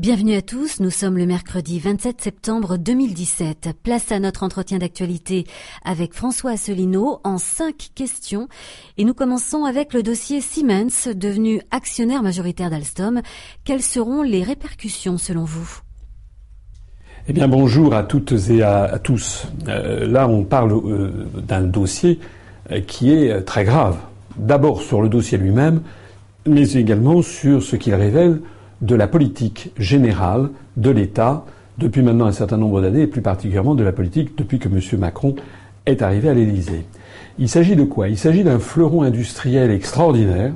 Bienvenue à tous, nous sommes le mercredi 27 septembre 2017. Place à notre entretien d'actualité avec François Asselineau en cinq questions. Et nous commençons avec le dossier Siemens, devenu actionnaire majoritaire d'Alstom. Quelles seront les répercussions selon vous? Eh bien, bonjour à toutes et à, tous. Euh, là, on parle euh, d'un dossier euh, qui est très grave. D'abord sur le dossier lui-même, mais également sur ce qu'il révèle de la politique générale de l'État depuis maintenant un certain nombre d'années, et plus particulièrement de la politique depuis que M. Macron est arrivé à l'Élysée. Il s'agit de quoi? Il s'agit d'un fleuron industriel extraordinaire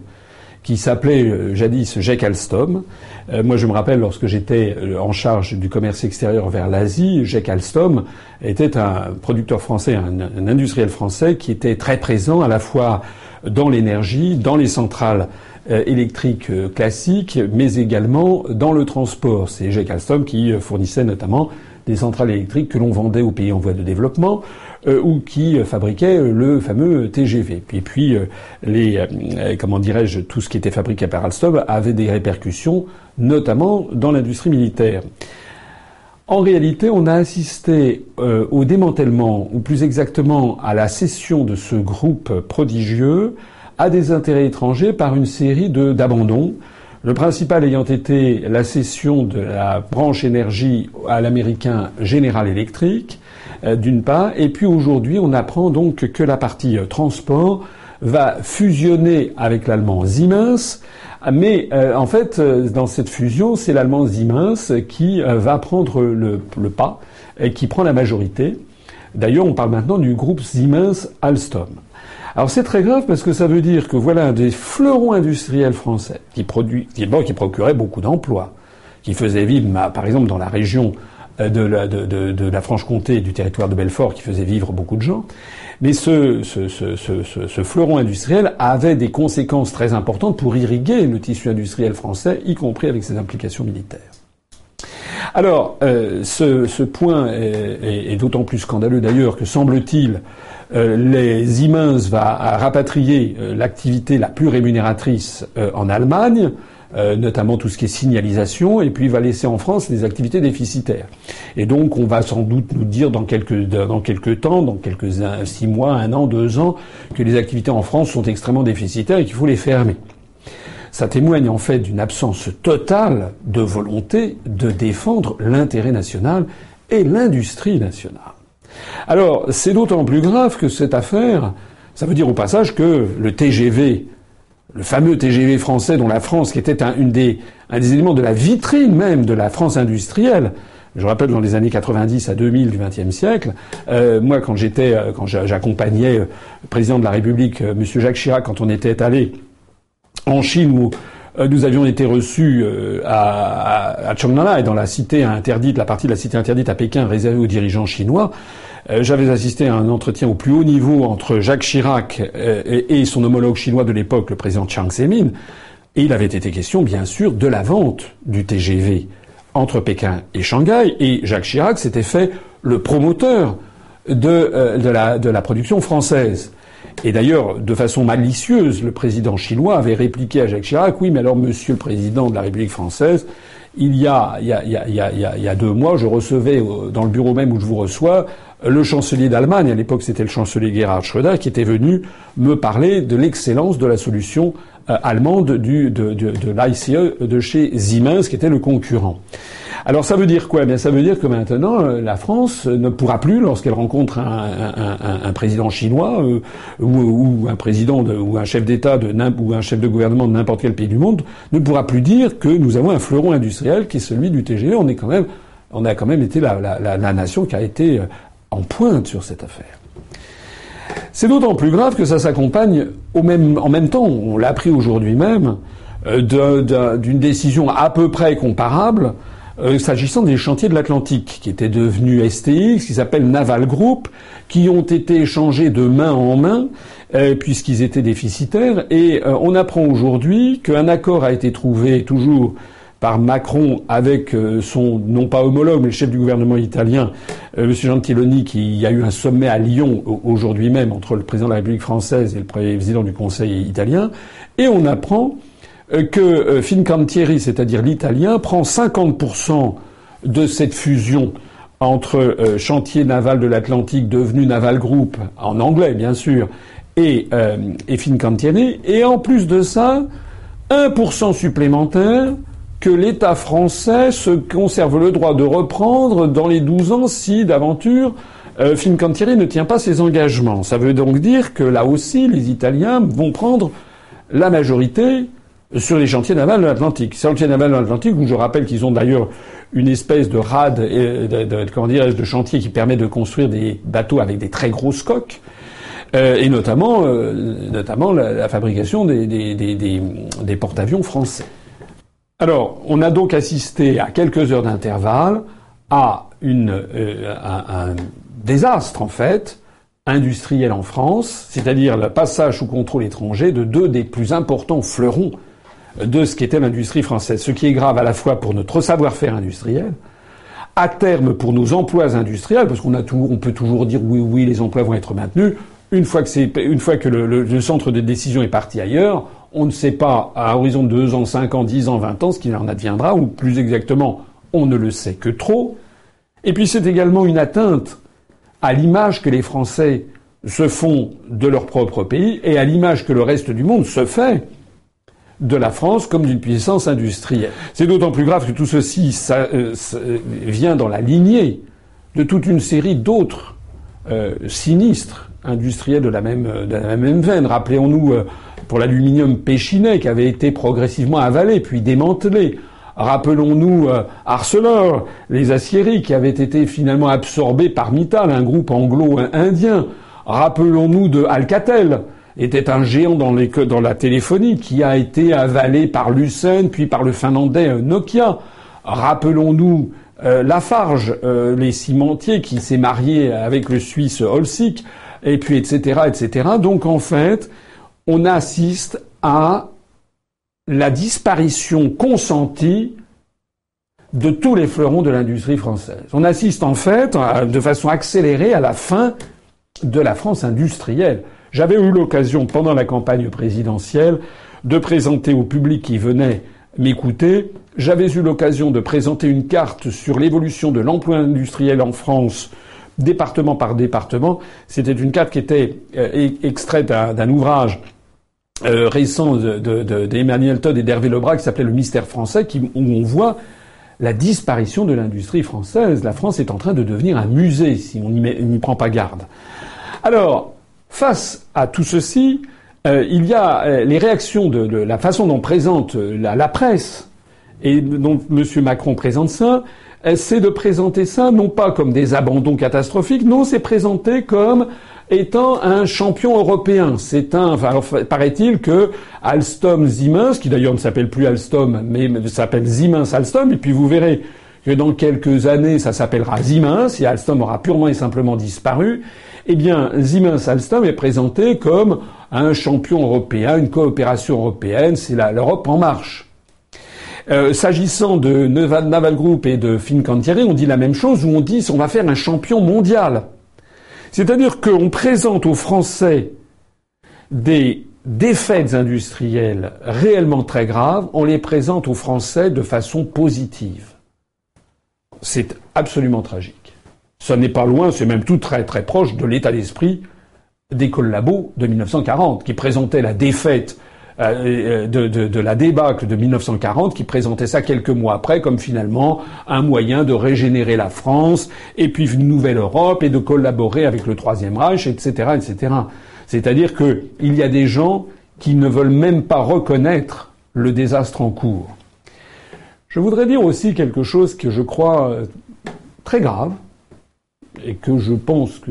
qui s'appelait euh, jadis Jack Alstom. Euh, moi, je me rappelle lorsque j'étais euh, en charge du commerce extérieur vers l'Asie, Jack Alstom était un producteur français, un, industriel français qui était très présent à la fois dans l'énergie, dans les centrales électrique euh, classique, mais également dans le transport. C'est Jack Alstom qui euh, fournissait notamment des centrales électriques que l'on vendait aux pays en voie de développement ou qui fabriquait le fameux TGV. Et puis les comment dirais-je tout ce qui était fabriqué par Alstom avait des répercussions notamment dans l'industrie militaire. En réalité, on a assisté au démantèlement, ou plus exactement à la cession de ce groupe prodigieux à des intérêts étrangers par une série d'abandons. Le principal ayant été la cession de la branche énergie à l'américain General Electric, euh, d'une part, et puis aujourd'hui on apprend donc que la partie euh, transport va fusionner avec l'allemand Siemens, mais euh, en fait dans cette fusion c'est l'allemand Siemens qui va prendre le, le, pas et qui prend la majorité. D'ailleurs on parle maintenant du groupe Siemens Alstom. Alors c'est très grave parce que ça veut dire que voilà des fleurons industriels français qui produit, qui, bon, procurait beaucoup d'emplois, qui faisait vivre, par exemple dans la région euh, de la, Franche-Comté et du territoire de Belfort, qui faisait vivre beaucoup de gens. Mais ce, fleuron industriel avait des conséquences très importantes pour irriguer le tissu industriel français, y compris avec ses implications militaires. Alors, euh, ce, point est, d'autant plus scandaleux d'ailleurs que semble-t-il, euh, les Siemens va rapatrier euh, l'activité la plus rémunératrice en Allemagne, notamment tout ce qui est signalisation, et puis va laisser en France les activités déficitaires. Et donc, on va sans doute nous dire dans quelques dans quelques temps, dans quelques six mois, un an, deux ans, que les activités en France sont extrêmement déficitaires et qu'il faut les fermer. Ça témoigne en fait d'une absence totale de volonté de défendre l'intérêt national et l'industrie nationale. Alors, c'est d'autant plus grave que cette affaire, ça veut dire au passage que le TGV, le fameux TGV français dont la France, qui était un, des éléments de la vitrine même de la France industrielle, je rappelle dans les années 90 à 2000 du XXe siècle, euh, moi quand j'étais, euh, quand j'accompagnais euh, le président de la République, M. Jacques Chirac, quand on était allé en Chine où nous avions été reçus à, à, à et dans la cité interdite, la partie de la cité interdite à Pékin réservée aux dirigeants chinois. Euh, j'avais assisté à un entretien au plus haut niveau entre Jacques Chirac euh, et son homologue chinois de l'époque, le président Chiang Zemin, et il avait été question, bien sûr, de la vente du TGV entre Pékin et Shanghai, et Jacques Chirac s'était fait le promoteur euh, de la production française. Et d'ailleurs, de façon malicieuse, le président chinois avait répliqué à Jacques Chirac, oui, mais alors, monsieur le président de la République française, il y a, il y a, deux mois, je recevais dans le bureau même où je vous reçois le chancelier d'Allemagne, à l'époque c'était le chancelier Gerhard Schröder, qui était venu me parler de l'excellence de la solution euh, allemande du, de, de, de l'ICE de chez Siemens, qui était le concurrent. Alors ça veut dire quoi? Eh Bien, ça veut dire que maintenant euh, la France ne pourra plus, lorsqu'elle rencontre un, un, un, président chinois euh, ou, ou, un président de, ou un chef d'État de, ou un chef de gouvernement de n'importe quel pays du monde, ne pourra plus dire que nous avons un fleuron industriel qui est celui du TGV. On est quand même, on a quand même été la, la, la nation qui a été en pointe sur cette affaire. C'est d'autant plus grave que ça s'accompagne en même temps, on l'a appris aujourd'hui même, euh, d'une décision à peu près comparable euh, s'agissant des chantiers de l'Atlantique, qui étaient devenus STX, qui s'appellent Naval Group, qui ont été échangés de main en main, euh, puisqu'ils étaient déficitaires. Et on apprend aujourd'hui qu'un accord a été trouvé, toujours par Macron avec euh, son, non pas homologue, mais le chef du gouvernement italien, euh, M. Gentiloni, qui y a eu un sommet à Lyon aujourd'hui même entre le président de la République française et le président du Conseil italien. Et on apprend que Fincantieri, c'est-à-dire l'italien, prend 50% de cette fusion entre chantier naval de l'Atlantique devenu Naval Group, en anglais bien sûr, et, et Fincantieri, et en plus de ça, 1% supplémentaire que l'État français se conserve le droit de reprendre dans les 12 ans si d'aventure euh, Fincantieri ne tient pas ses engagements. Ça veut donc dire que là aussi, les Italiens vont prendre la majorité sur les chantiers navals de l'Atlantique. Chantiers navals de l'Atlantique, où je rappelle qu'ils ont d'ailleurs une espèce de rade, de, de, comment de chantier qui permet de construire des bateaux avec des très grosses coques. Euh, et notamment, euh, notamment la, fabrication des, des, des, des porte-avions français. Alors, on a donc assisté à quelques heures d'intervalle à euh, un, désastre, en fait, industriel en France, c'est-à-dire le passage sous contrôle étranger de deux des plus importants fleurons de ce qu'était l'industrie française. Ce qui est grave à la fois pour notre savoir-faire industriel, à terme pour nos emplois industriels, parce qu'on peut toujours dire oui, oui, les emplois vont être maintenus. Une fois que, le, centre de décision est parti ailleurs, on ne sait pas à horizon de 2 ans, 5 ans, 10 ans, 20 ans ce qu'il en adviendra, ou plus exactement, on ne le sait que trop. Et puis c'est également une atteinte à l'image que les Français se font de leur propre pays et à l'image que le reste du monde se fait de la France comme d'une puissance industrielle. C'est d'autant plus grave que tout ceci ça, euh, vient dans la lignée de toute une série d'autres euh, sinistres industriels de la même, veine. Rappelons-nous euh, pour l'aluminium péchinet qui avait été progressivement avalé puis démantelé. Rappelons-nous euh, Arcelor, les aciéries qui avaient été finalement absorbées par Mittal, un groupe anglo-indien. Rappelons-nous de Alcatel, était un géant dans, la téléphonie qui a été avalé par Lucent puis par le finlandais euh, Nokia. Rappelons-nous euh, Lafarge, les cimentiers qui s'est marié avec le Suisse Holcik, et puis etc. etc. Donc en fait, on assiste à la disparition consentie de tous les fleurons de l'industrie française. On assiste en fait de façon accélérée à la fin de la France industrielle. J'avais eu l'occasion pendant la campagne présidentielle de présenter au public qui venait m'écouter, j'avais eu l'occasion de présenter une carte sur l'évolution de l'emploi industriel en France département par département. C'était une carte qui était euh, extraite d'un ouvrage euh, récent d'Emmanuel de, Todd et d'Hervé Lebras qui s'appelait Le mystère français, où on voit la disparition de l'industrie française. La France est en train de devenir un musée si on n'y prend pas garde. Alors, face à tout ceci, euh, il y a euh, les réactions de, la façon dont présente la, la presse et dont M. Macron présente ça, c'est de présenter ça non pas comme des abandons catastrophiques, non, c'est présenté comme étant un champion européen. C'est un, enfin, paraît-il que Alstom Siemens, qui d'ailleurs ne s'appelle plus Alstom, mais s'appelle Siemens Alstom, et puis vous verrez que dans quelques années, ça s'appellera Siemens, et Alstom aura purement et simplement disparu, eh bien, Siemens Alstom est présenté comme un champion européen, une coopération européenne, c'est l'Europe en marche. Euh, S'agissant de Naval Group et de Fincantieri, on dit la même chose, où on dit on va faire un champion mondial. C'est-à-dire qu'on présente aux Français des défaites industrielles réellement très graves, on les présente aux Français de façon positive. C'est absolument tragique. Ça n'est pas loin, c'est même tout très très proche de l'état d'esprit des collabos de 1940, qui présentaient la défaite de, de, de, la débâcle de 1940 qui présentait ça quelques mois après comme finalement un moyen de régénérer la France et puis une nouvelle Europe et de collaborer avec le Troisième Reich, etc., etc. C'est-à-dire qu'il y a des gens qui ne veulent même pas reconnaître le désastre en cours. Je voudrais dire aussi quelque chose que je crois euh, très grave et que je pense que,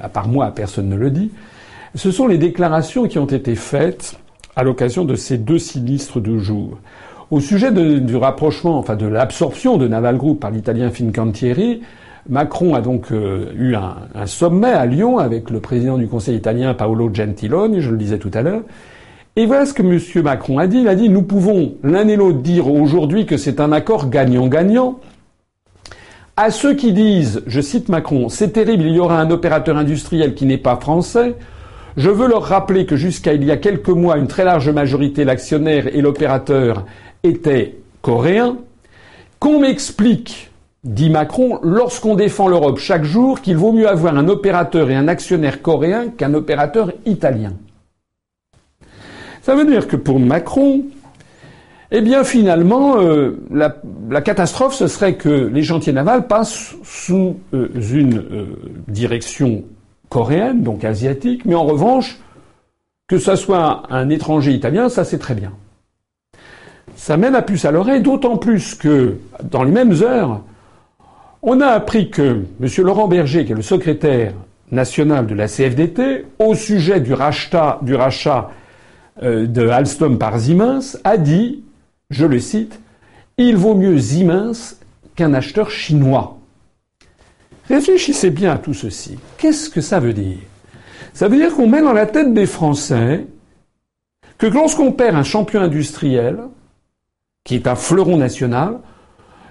à part moi, personne ne le dit. Ce sont les déclarations qui ont été faites à l'occasion de ces deux sinistres de jour. Au sujet du rapprochement, enfin de l'absorption de Naval Group par l'italien Fincantieri, Macron a donc euh, eu un, un, sommet à Lyon avec le président du Conseil italien Paolo Gentiloni, je le disais tout à l'heure. Et voilà ce que M. Macron a dit. Il a dit nous pouvons l'un et l'autre dire aujourd'hui que c'est un accord gagnant-gagnant. À ceux qui disent, je cite Macron, c'est terrible, il y aura un opérateur industriel qui n'est pas français, Je veux leur rappeler que jusqu'à il y a quelques mois, une très large majorité, l'actionnaire et l'opérateur étaient coréens. Qu'on m'explique, dit Macron, lorsqu'on défend l'Europe chaque jour, qu'il vaut mieux avoir un opérateur et un actionnaire coréen qu'un opérateur italien. Ça veut dire que pour Macron, eh bien finalement, euh, la, catastrophe, ce serait que les chantiers navals passent sous euh, une euh, direction coréenne, donc asiatique, mais en revanche, que ce soit un étranger italien, ça c'est très bien. Ça mène à puce à l'oreille, d'autant plus que, dans les mêmes heures, on a appris que M. Laurent Berger, qui est le secrétaire national de la CFDT, au sujet du rachat, du rachat euh, de Alstom par Siemens, a dit, je le cite, il vaut mieux Siemens qu'un acheteur chinois. Réfléchissez bien à tout ceci. Qu'est-ce que ça veut dire? Ça veut dire qu'on met dans la tête des Français que lorsqu'on perd un champion industriel, qui est un fleuron national,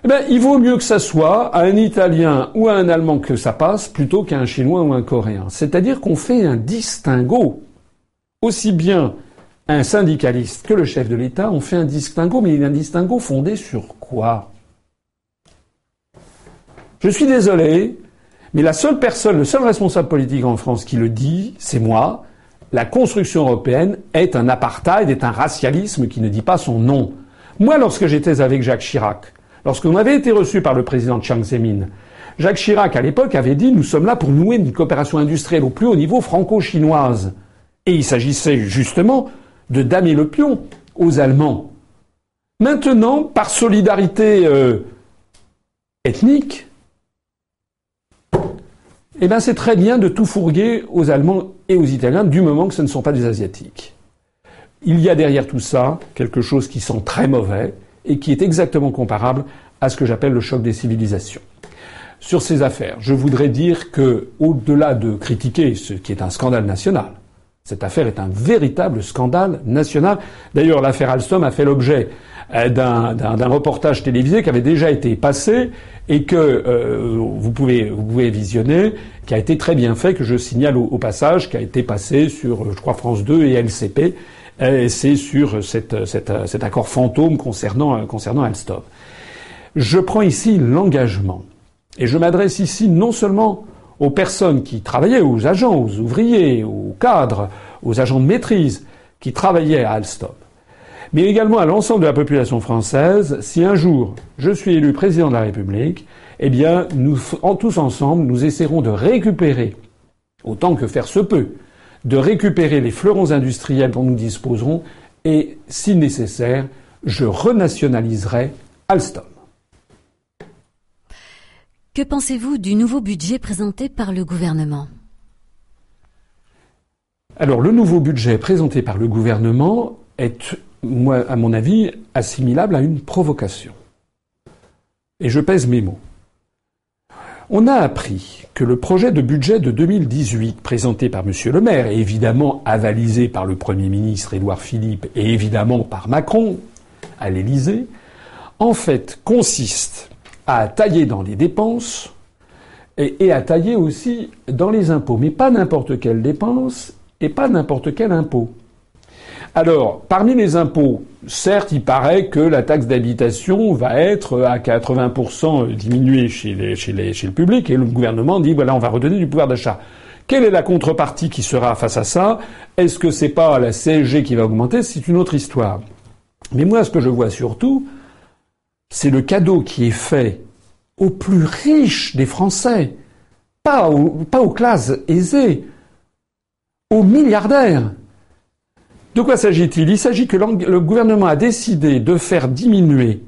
eh ben, il vaut mieux que ça soit à un Italien ou à un Allemand que ça passe plutôt qu'à un Chinois ou un Coréen. C'est-à-dire qu'on fait un distinguo. Aussi bien un syndicaliste que le chef de l'État, on fait un distinguo, mais un distinguo fondé sur quoi? Je suis désolé, mais la seule personne, le seul responsable politique en France qui le dit, c'est moi. La construction européenne est un apartheid, est un racialisme qui ne dit pas son nom. Moi, lorsque j'étais avec Jacques Chirac, lorsqu'on avait été reçu par le président Chiang Zemin, Jacques Chirac, à l'époque, avait dit Nous sommes là pour nouer une coopération industrielle au plus haut niveau franco-chinoise. Et il s'agissait justement de damer le pion aux Allemands. Maintenant, par solidarité euh, ethnique, eh bien, c'est très bien de tout fourguer aux Allemands et aux Italiens du moment que ce ne sont pas des Asiatiques. Il y a derrière tout ça quelque chose qui sent très mauvais et qui est exactement comparable à ce que j'appelle le choc des civilisations. Sur ces affaires, je voudrais dire que, au-delà de critiquer ce qui est un scandale national, cette affaire est un véritable scandale national. D'ailleurs, l'affaire Alstom a fait l'objet euh, d'un reportage télévisé qui avait déjà été passé et que euh, vous, pouvez, vous visionner, qui a été très bien fait, que je signale au, passage, qui a été passé sur, je crois, France 2 et LCP. C'est sur cet accord fantôme concernant, concernant Alstom. Je prends ici l'engagement, et je m'adresse ici non seulement aux personnes qui travaillaient, aux agents, aux ouvriers, aux cadres, aux agents de maîtrise qui travaillaient à Alstom, mais également à l'ensemble de la population française, si un jour je suis élu président de la République, eh bien, nous, tous ensemble, nous essaierons de récupérer, autant que faire se peut, de récupérer les fleurons industriels dont nous disposerons, et, si nécessaire, je renationaliserai Alstom. Que pensez-vous du nouveau budget présenté par le gouvernement? Alors, le nouveau budget présenté par le gouvernement est, moi, à mon avis, assimilable à une provocation. Et je pèse mes mots. On a appris que le projet de budget de 2018 présenté par M. Le Maire et évidemment avalisé par le Premier ministre Édouard Philippe et évidemment par Macron à l'Élysée, en fait consiste à tailler dans les dépenses et, à tailler aussi dans les impôts. Mais pas n'importe quelle dépense et pas n'importe quel impôt. Alors, parmi les impôts, certes, il paraît que la taxe d'habitation va être à 80% diminuée chez, chez, le public, et le gouvernement dit, voilà, on va redonner du pouvoir d'achat. Quelle est la contrepartie qui sera face à ça? Est-ce que c'est pas la CSG qui va augmenter? C'est une autre histoire. Mais moi, ce que je vois surtout, c'est le cadeau qui est fait aux plus riches des Français, pas aux, classes aisées, aux milliardaires. De quoi s'agit-il? Il s'agit que le gouvernement a décidé de faire diminuer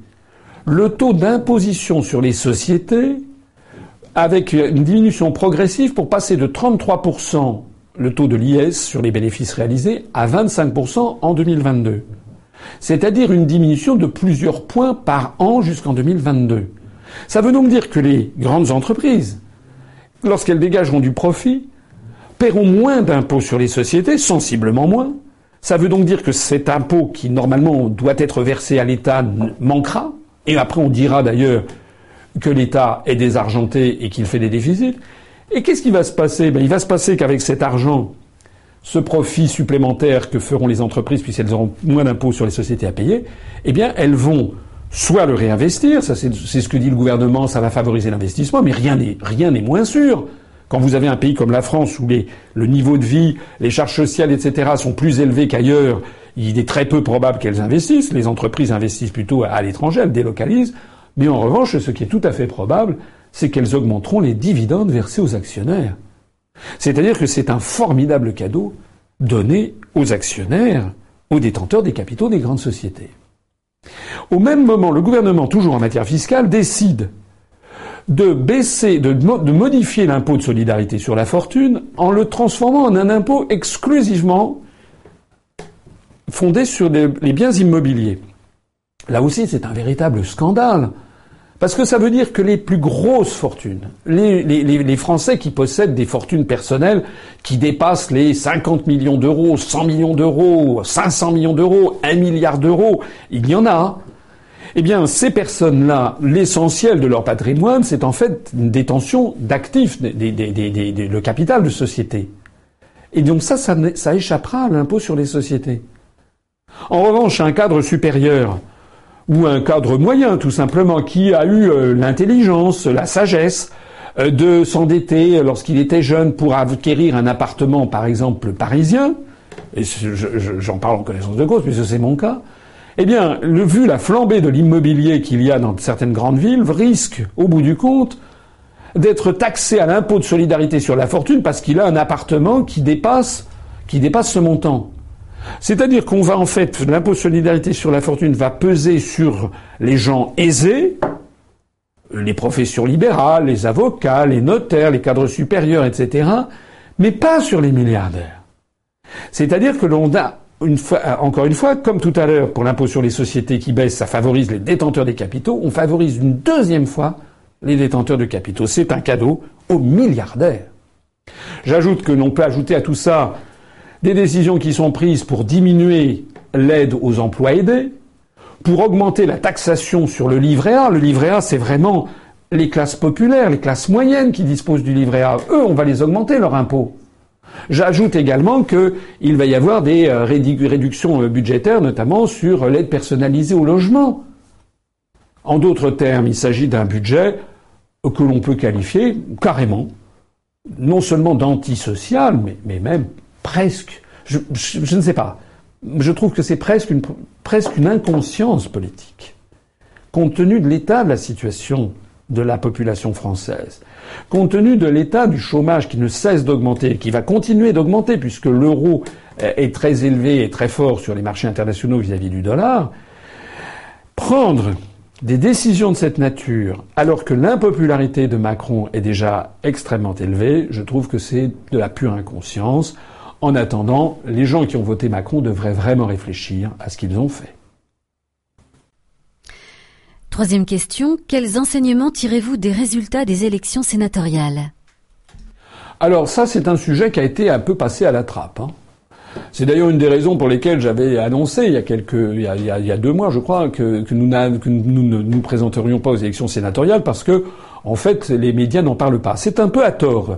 le taux d'imposition sur les sociétés avec une diminution progressive pour passer de 33% le taux de l'IS sur les bénéfices réalisés à 25% en 2022 c'est-à-dire une diminution de plusieurs points par an jusqu'en 2022. Ça veut donc dire que les grandes entreprises, lorsqu'elles dégageront du profit, paieront moins d'impôts sur les sociétés, sensiblement moins. Ça veut donc dire que cet impôt qui normalement doit être versé à l'État manquera, et après on dira d'ailleurs que l'État est désargenté et qu'il fait des déficits. Et qu'est-ce qui va se passer? Ben, Il va se passer qu'avec cet argent, ce profit supplémentaire que feront les entreprises puisqu'elles auront moins d'impôts sur les sociétés à payer, eh bien, elles vont soit le réinvestir, c'est ce que dit le gouvernement, ça va favoriser l'investissement, mais rien n'est moins sûr. Quand vous avez un pays comme la France où le niveau de vie, les charges sociales, etc. sont plus élevés qu'ailleurs, il est très peu probable qu'elles investissent. Les entreprises investissent plutôt à l'étranger, elles délocalisent. Mais en revanche, ce qui est tout à fait probable, c'est qu'elles augmenteront les dividendes versés aux actionnaires. C'est-à-dire que c'est un formidable cadeau donné aux actionnaires, aux détenteurs des capitaux des grandes sociétés. Au même moment, le gouvernement, toujours en matière fiscale, décide de baisser, de, modifier l'impôt de solidarité sur la fortune en le transformant en un impôt exclusivement fondé sur les biens immobiliers. Là aussi, c'est un véritable scandale. Parce que ça veut dire que les plus grosses fortunes, les, les, Français qui possèdent des fortunes personnelles qui dépassent les 50 millions d'euros, 100 millions d'euros, 500 millions d'euros, 1 milliard d'euros, il y en a. Eh bien, ces personnes-là, l'essentiel de leur patrimoine, c'est en fait une détention d'actifs, le capital de société. Et donc ça, ça, échappera à l'impôt sur les sociétés. En revanche, un cadre supérieur ou un cadre moyen, tout simplement, qui a eu euh, l'intelligence, la sagesse euh, de s'endetter lorsqu'il était jeune pour acquérir un appartement, par exemple, parisien, et j'en parle en connaissance de cause, puisque c'est mon cas, eh bien, le, vu la flambée de l'immobilier qu'il y a dans certaines grandes villes, risque, au bout du compte, d'être taxé à l'impôt de solidarité sur la fortune parce qu'il a un appartement qui dépasse, qui dépasse ce montant. C'est-à-dire qu'on va en fait, l'impôt de solidarité sur la fortune va peser sur les gens aisés, les professions libérales, les avocats, les notaires, les cadres supérieurs, etc., mais pas sur les milliardaires. C'est-à-dire que l'on a, une fois, encore une fois, comme tout à l'heure pour l'impôt sur les sociétés qui baisse, ça favorise les détenteurs des capitaux, on favorise une deuxième fois les détenteurs de capitaux. C'est un cadeau aux milliardaires. J'ajoute que l'on peut ajouter à tout ça des décisions qui sont prises pour diminuer l'aide aux emplois aidés, pour augmenter la taxation sur le livret A. Le livret A, c'est vraiment les classes populaires, les classes moyennes qui disposent du livret A. Eux, on va les augmenter leur impôt. J'ajoute également qu'il va y avoir des euh, réductions euh, budgétaires, notamment sur l'aide personnalisée au logement. En d'autres termes, il s'agit d'un budget que l'on peut qualifier carrément, non seulement d'antisocial, mais, même presque, je, ne sais pas, je trouve que c'est presque une, presque une inconscience politique, compte tenu de l'état de la situation de la population française, compte tenu de l'état du chômage qui ne cesse d'augmenter, qui va continuer d'augmenter puisque l'euro est très élevé et très fort sur les marchés internationaux vis-à-vis -vis du dollar, prendre des décisions de cette nature alors que l'impopularité de Macron est déjà extrêmement élevée, je trouve que c'est de la pure inconscience. En attendant, les gens qui ont voté Macron devraient vraiment réfléchir à ce qu'ils ont fait. Troisième question, quels enseignements tirez-vous des résultats des élections sénatoriales? Alors ça, c'est un sujet qui a été un peu passé à la trappe. Hein. C'est d'ailleurs une des raisons pour lesquelles j'avais annoncé il y a quelques, il y a, deux mois, je crois, que, nous, ne nous présenterions pas aux élections sénatoriales parce que, en fait, les médias n'en parlent pas. C'est un peu à tort.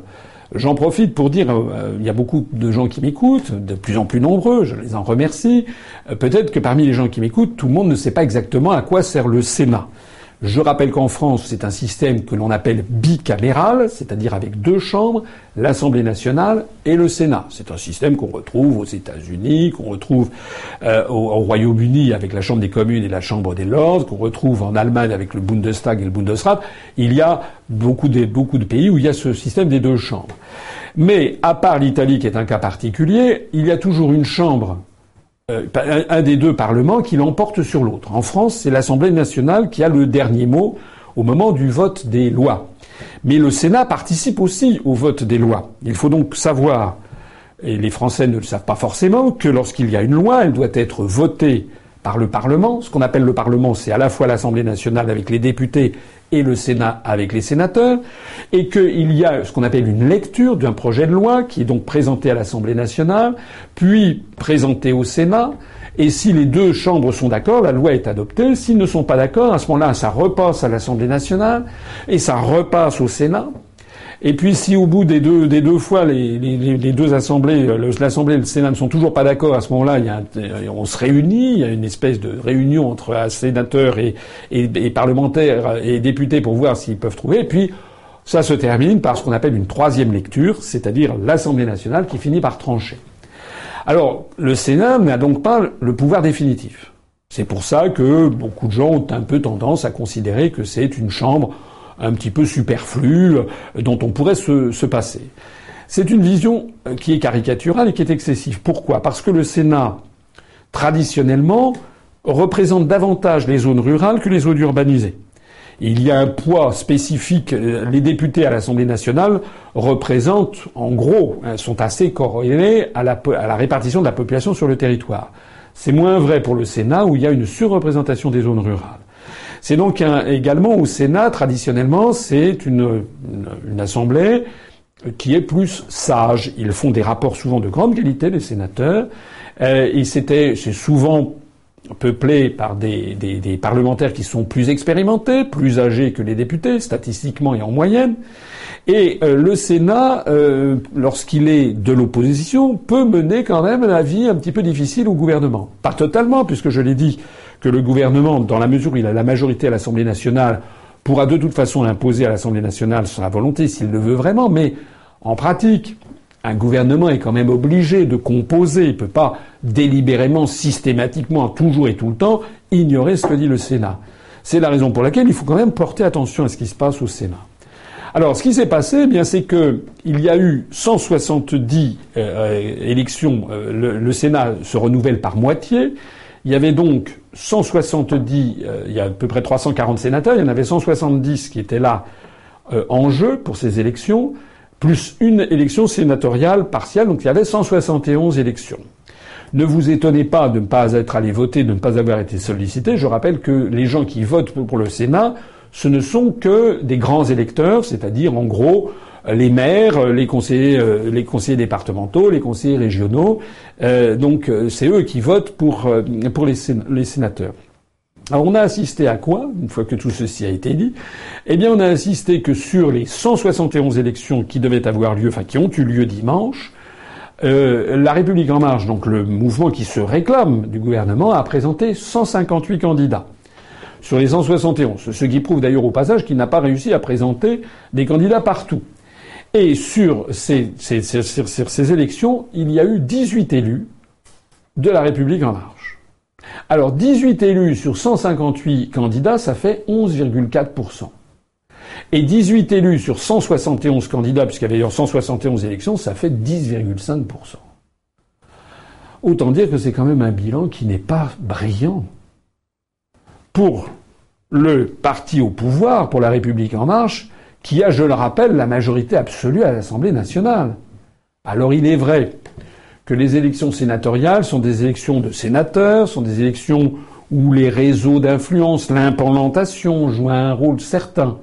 J'en profite pour dire, euh, il y a beaucoup de gens qui m'écoutent, de plus en plus nombreux, je les en remercie. Euh, peut-être que parmi les gens qui m'écoutent, tout le monde ne sait pas exactement à quoi sert le Sénat. Je rappelle qu'en France, c'est un système que l'on appelle bicaméral, c'est-à-dire avec deux chambres, l'Assemblée nationale et le Sénat. C'est un système qu'on retrouve aux États-Unis, qu'on retrouve euh, au, Royaume-Uni avec la Chambre des communes et la Chambre des lords, qu'on retrouve en Allemagne avec le Bundestag et le Bundesrat. Il y a beaucoup de, beaucoup de pays où il y a ce système des deux chambres. Mais à part l'Italie qui est un cas particulier, il y a toujours une chambre un des deux parlements qui l'emporte sur l'autre. En France, c'est l'Assemblée nationale qui a le dernier mot au moment du vote des lois. Mais le Sénat participe aussi au vote des lois. Il faut donc savoir, et les Français ne le savent pas forcément, que lorsqu'il y a une loi, elle doit être votée par le Parlement. Ce qu'on appelle le Parlement, c'est à la fois l'Assemblée nationale avec les députés et le Sénat avec les sénateurs, et qu'il y a ce qu'on appelle une lecture d'un projet de loi qui est donc présenté à l'Assemblée nationale, puis présenté au Sénat, et si les deux chambres sont d'accord, la loi est adoptée. S'ils ne sont pas d'accord, à ce moment-là, ça repasse à l'Assemblée nationale, et ça repasse au Sénat. Et puis si au bout des deux, des deux fois les, les, deux assemblées, l'Assemblée et le Sénat ne sont toujours pas d'accord, à ce moment-là, a on se réunit, il y a une espèce de réunion entre sénateurs et, et, et parlementaires et députés pour voir s'ils peuvent trouver. Et puis ça se termine par ce qu'on appelle une troisième lecture, c'est-à-dire l'Assemblée nationale qui finit par trancher. Alors, le Sénat n'a donc pas le pouvoir définitif. C'est pour ça que beaucoup de gens ont un peu tendance à considérer que c'est une chambre un petit peu superflue euh, dont on pourrait se, se passer. C'est une vision euh, qui est caricaturale et qui est excessive. Pourquoi? Parce que le Sénat, traditionnellement, représente davantage les zones rurales que les zones urbanisées. Il y a un poids spécifique. Les députés à l'Assemblée nationale représentent, en gros, sont assez corrélés à la répartition de la population sur le territoire. C'est moins vrai pour le Sénat où il y a une surreprésentation des zones rurales. C'est donc également au Sénat, traditionnellement, c'est une, assemblée qui est plus sage. Ils font des rapports souvent de grande qualité, les sénateurs. Euh, et c'était, c'est souvent peuplé par des, parlementaires qui sont plus expérimentés, plus âgés que les députés, statistiquement et en moyenne. Et euh, le Sénat, euh, lorsqu'il est de l'opposition, peut mener quand même un avis un petit peu difficile au gouvernement. Pas totalement, puisque je l'ai dit que le gouvernement, dans la mesure où il a la majorité à l'Assemblée nationale, pourra de toute façon imposer à l'Assemblée nationale sa volonté s'il le veut vraiment, mais en pratique, un gouvernement est quand même obligé de composer. Il ne peut pas délibérément, systématiquement, toujours et tout le temps, ignorer ce que dit le Sénat. C'est la raison pour laquelle il faut quand même porter attention à ce qui se passe au Sénat. Alors, ce qui s'est passé, eh bien, c'est que il y a eu 170 euh, élections. Euh, le, Sénat se renouvelle par moitié. Il y avait donc 170. Euh, il y a à peu près 340 sénateurs. Il y en avait 170 qui étaient là en jeu pour ces élections plus une élection sénatoriale partielle, donc il y avait 171 élections. Ne vous étonnez pas de ne pas être allé voter, de ne pas avoir été sollicité. Je rappelle que les gens qui votent pour le Sénat, ce ne sont que des grands électeurs, c'est-à-dire en gros les maires, les conseillers, euh, les conseillers départementaux, les conseillers régionaux. Euh, donc euh, c'est eux qui votent pour, pour les sénateurs. Alors on a assisté à quoi, une fois que tout ceci a été dit? Eh bien on a assisté que sur les 171 élections qui devaient avoir lieu, enfin qui ont eu lieu dimanche, euh, la République en marche, donc le mouvement qui se réclame du gouvernement, a présenté 158 candidats sur les 171. Ce qui prouve d'ailleurs au passage qu'il n'a pas réussi à présenter des candidats partout. Et sur ces, élections, il y a eu 18 élus de la République en marche. Alors 18 élus sur 158 candidats, ça fait 11,4%. Et 18 élus sur 171 candidats, puisqu'il y avait 171 élections, ça fait 10,5%. Autant dire que c'est quand même un bilan qui n'est pas brillant. Pour le parti au pouvoir, pour la République en marche, qui a, je le rappelle, la majorité absolue à l'Assemblée nationale. Alors il est vrai que les élections sénatoriales sont des élections de sénateurs, sont des élections où les réseaux d'influence, l'implantation jouent un rôle certain.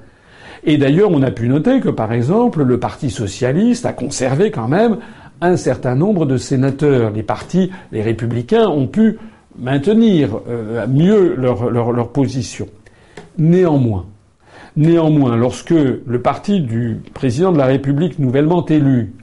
Et d'ailleurs, on a pu noter que, par exemple, le Parti socialiste a conservé quand même un certain nombre de sénateurs. Les partis, les républicains, ont pu maintenir euh, mieux leur, position. Néanmoins, néanmoins, lorsque le parti du président de la République nouvellement élu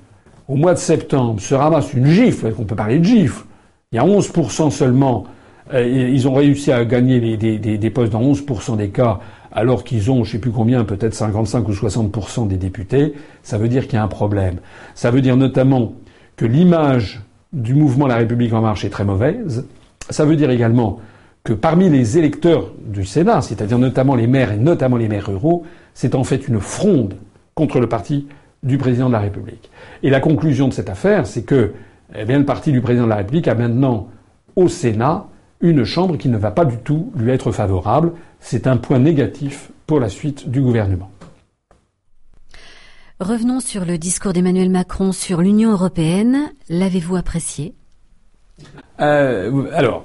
au mois de septembre, se ramasse une gifle, on peut parler de gifle, il y a 11% seulement, euh, ils ont réussi à gagner des, postes dans 11% des cas, alors qu'ils ont, je sais plus combien, peut-être 55 ou 60% des députés, ça veut dire qu'il y a un problème. Ça veut dire notamment que l'image du mouvement La République en marche est très mauvaise. Ça veut dire également que parmi les électeurs du Sénat, c'est-à-dire notamment les maires et notamment les maires ruraux, c'est en fait une fronde contre le parti du président de la République. Et la conclusion de cette affaire, c'est que eh bien, le parti du président de la République a maintenant au Sénat une chambre qui ne va pas du tout lui être favorable. C'est un point négatif pour la suite du gouvernement. Revenons sur le discours d'Emmanuel Macron sur l'Union européenne. L'avez-vous apprécié? Euh, Alors,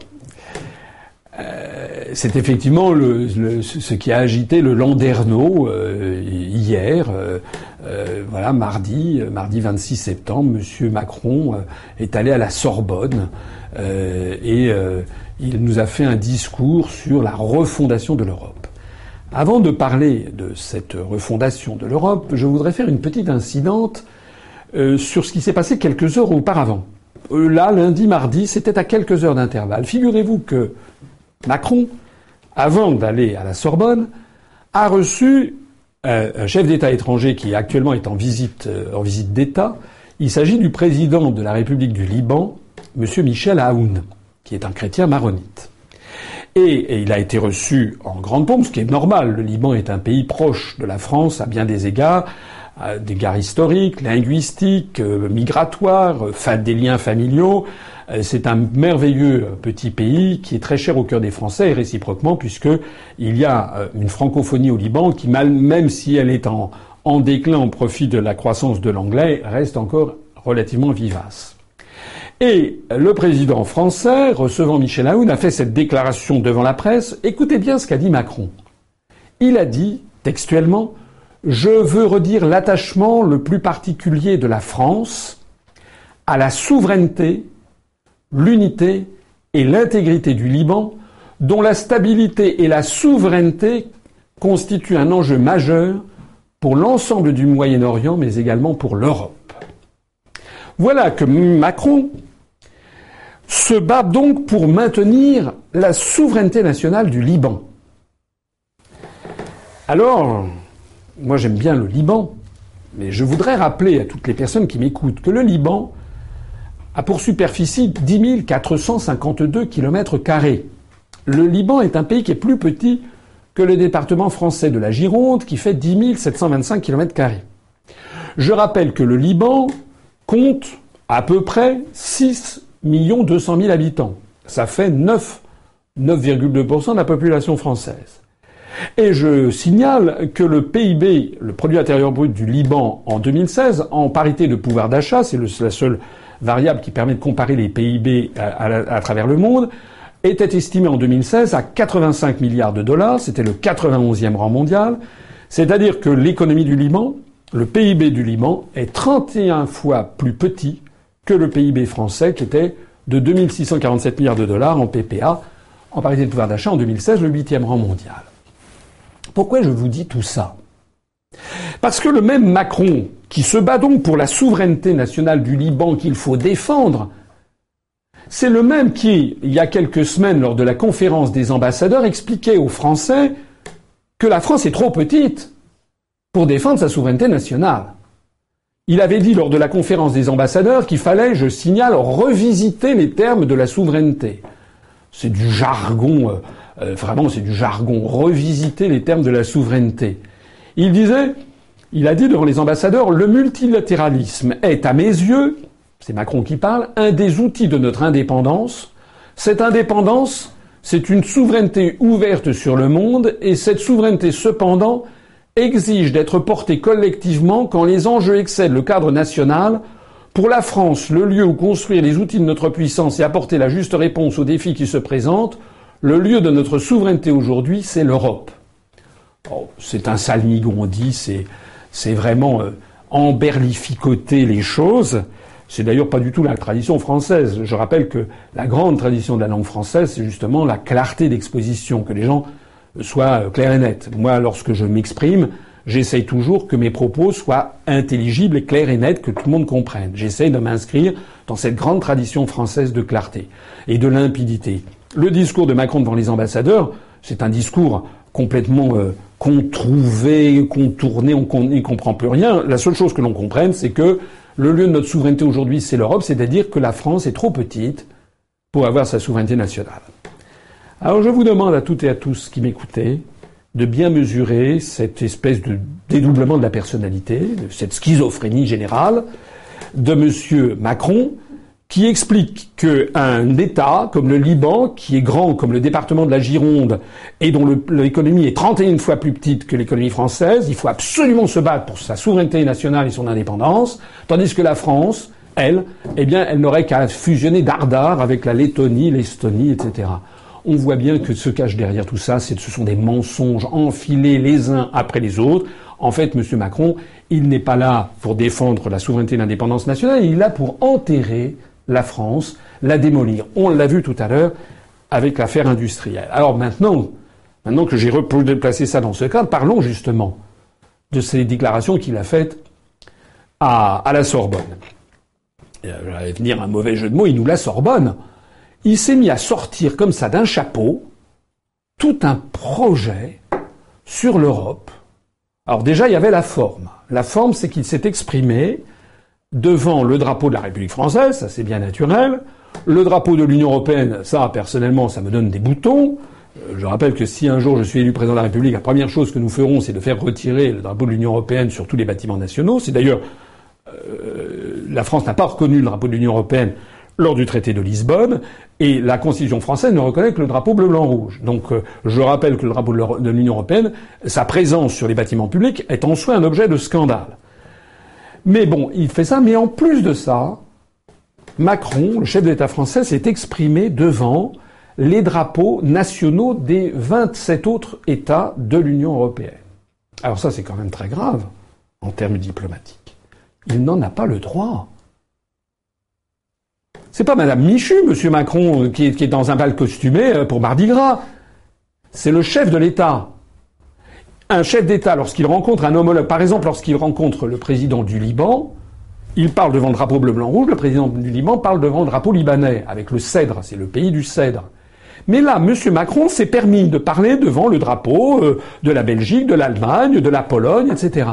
c'est effectivement ce qui a agité le Landerneau euh, hier, euh, voilà mardi, mardi 26 septembre, Monsieur Macron est allé à la Sorbonne et il nous a fait un discours sur la refondation de l'Europe. Avant de parler de cette refondation de l'Europe, je voudrais faire une petite incidente euh, sur ce qui s'est passé quelques heures auparavant. Euh, là, lundi, mardi, c'était à quelques heures d'intervalle. Figurez-vous que Macron, avant d'aller à la Sorbonne, a reçu un chef d'État étranger qui actuellement est en visite, euh, en visite d'État. Il s'agit du président de la République du Liban, M. Michel Aoun, qui est un chrétien maronite. Et, il a été reçu en grande pompe, ce qui est normal. Le Liban est un pays proche de la France à bien des égards, des égards historiques, linguistiques, euh, migratoires, euh, des liens familiaux. Euh, c'est un merveilleux petit pays qui est très cher au cœur des Français et réciproquement puisque il y a une francophonie au Liban qui, même si elle est en, en déclin au profit de la croissance de l'anglais, reste encore relativement vivace. Et le président français, recevant Michel Aoun, a fait cette déclaration devant la presse. Écoutez bien ce qu'a dit Macron. Il a dit, textuellement, je veux redire l'attachement le plus particulier de la France à la souveraineté, l'unité et l'intégrité du Liban, dont la stabilité et la souveraineté constituent un enjeu majeur pour l'ensemble du Moyen-Orient, mais également pour l'Europe. Voilà que Macron se bat donc pour maintenir la souveraineté nationale du Liban. Alors, moi j'aime bien le Liban, mais je voudrais rappeler à toutes les personnes qui m'écoutent que le Liban a pour superficie 10 452 km. Le Liban est un pays qui est plus petit que le département français de la Gironde, qui fait 10 725 km. Je rappelle que le Liban compte à peu près 6 200 000 habitants. Ça fait 9, 9,2% de la population française. Et je signale que le PIB, le produit intérieur brut du Liban en 2016, en parité de pouvoir d'achat, c'est la seule variable qui permet de comparer les PIB à, travers le monde, était estimé en 2016 à 85 milliards de dollars, c'était le 91e rang mondial, c'est-à-dire que l'économie du Liban, le PIB du Liban, est 31 fois plus petit que le PIB français qui était de 2647 milliards de dollars en PPA, en parité de pouvoir d'achat en 2016, le huitième rang mondial. Pourquoi je vous dis tout ça? Parce que le même Macron, qui se bat donc pour la souveraineté nationale du Liban qu'il faut défendre, c'est le même qui, il y a quelques semaines, lors de la conférence des ambassadeurs, expliquait aux Français que la France est trop petite pour défendre sa souveraineté nationale. Il avait dit lors de la conférence des ambassadeurs qu'il fallait, je signale, revisiter les termes de la souveraineté. C'est du jargon, euh, euh, vraiment c'est du jargon, revisiter les termes de la souveraineté. Il disait, il a dit devant les ambassadeurs, le multilatéralisme est à mes yeux, c'est Macron qui parle, un des outils de notre indépendance. Cette indépendance, c'est une souveraineté ouverte sur le monde, et cette souveraineté cependant exige d'être porté collectivement quand les enjeux excèdent le cadre national. Pour la France, le lieu où construire les outils de notre puissance et apporter la juste réponse aux défis qui se présentent, le lieu de notre souveraineté aujourd'hui, c'est l'Europe. Oh, c'est un salmigon dit, c'est, c'est vraiment euh, emberlificoter les choses. C'est d'ailleurs pas du tout la tradition française. Je rappelle que la grande tradition de la langue française, c'est justement la clarté d'exposition, que les gens soit clair et net. Moi, lorsque je m'exprime, j'essaye toujours que mes propos soient intelligibles et clairs et nets, que tout le monde comprenne. J'essaye de m'inscrire dans cette grande tradition française de clarté et de limpidité. Le discours de Macron devant les ambassadeurs, c'est un discours complètement euh, controuvé, contourné, on n'y comprend plus rien. La seule chose que l'on comprenne, c'est que le lieu de notre souveraineté aujourd'hui, c'est l'Europe, c'est-à-dire que la France est trop petite pour avoir sa souveraineté nationale. Alors je vous demande à toutes et à tous qui m'écoutez de bien mesurer cette espèce de dédoublement de la personnalité, cette schizophrénie générale de M. Macron, qui explique qu'un État comme le Liban, qui est grand comme le département de la Gironde et dont l'économie est 31 fois plus petite que l'économie française, il faut absolument se battre pour sa souveraineté nationale et son indépendance, tandis que la France, elle, eh bien, elle n'aurait qu'à fusionner dardard avec la Lettonie, l'Estonie, etc on voit bien que se cache derrière tout ça, ce sont des mensonges enfilés les uns après les autres. En fait, M. Macron, il n'est pas là pour défendre la souveraineté et l'indépendance nationale, il est là pour enterrer la France, la démolir. On l'a vu tout à l'heure avec l'affaire industrielle. Alors maintenant, Maintenant que j'ai placé ça dans ce cadre, parlons justement de ces déclarations qu'il a faites à, la Sorbonne. va venir un mauvais jeu de mots, il nous la Sorbonne. Il s'est mis à sortir comme ça d'un chapeau tout un projet sur l'Europe. Alors déjà, il y avait la forme. La forme, c'est qu'il s'est exprimé devant le drapeau de la République française, ça c'est bien naturel. Le drapeau de l'Union européenne, ça personnellement, ça me donne des boutons. Euh, je rappelle que si un jour je suis élu président de la République, la première chose que nous ferons, c'est de faire retirer le drapeau de l'Union européenne sur tous les bâtiments nationaux. C'est d'ailleurs euh, la France n'a pas reconnu le drapeau de l'Union européenne lors du traité de Lisbonne, et la Constitution française ne reconnaît que le drapeau bleu-blanc-rouge. Donc euh, je rappelle que le drapeau de l'Union européenne, sa présence sur les bâtiments publics est en soi un objet de scandale. Mais bon, il fait ça, mais en plus de ça, Macron, le chef d'État français, s'est exprimé devant les drapeaux nationaux des 27 autres États de l'Union européenne. Alors ça, c'est quand même très grave en termes diplomatiques. Il n'en a pas le droit. C'est pas Madame Michu, Monsieur Macron, qui est, dans un bal costumé euh, pour Mardi Gras. C'est le chef de l'État. Un chef d'État, lorsqu'il rencontre un homologue, par exemple, lorsqu'il rencontre le président du Liban, il parle devant le drapeau bleu, blanc, rouge. Le président du Liban parle devant le drapeau libanais, avec le cèdre. C'est le pays du cèdre. Mais là, M. Macron s'est permis de parler devant le drapeau euh, de la Belgique, de l'Allemagne, de la Pologne, etc.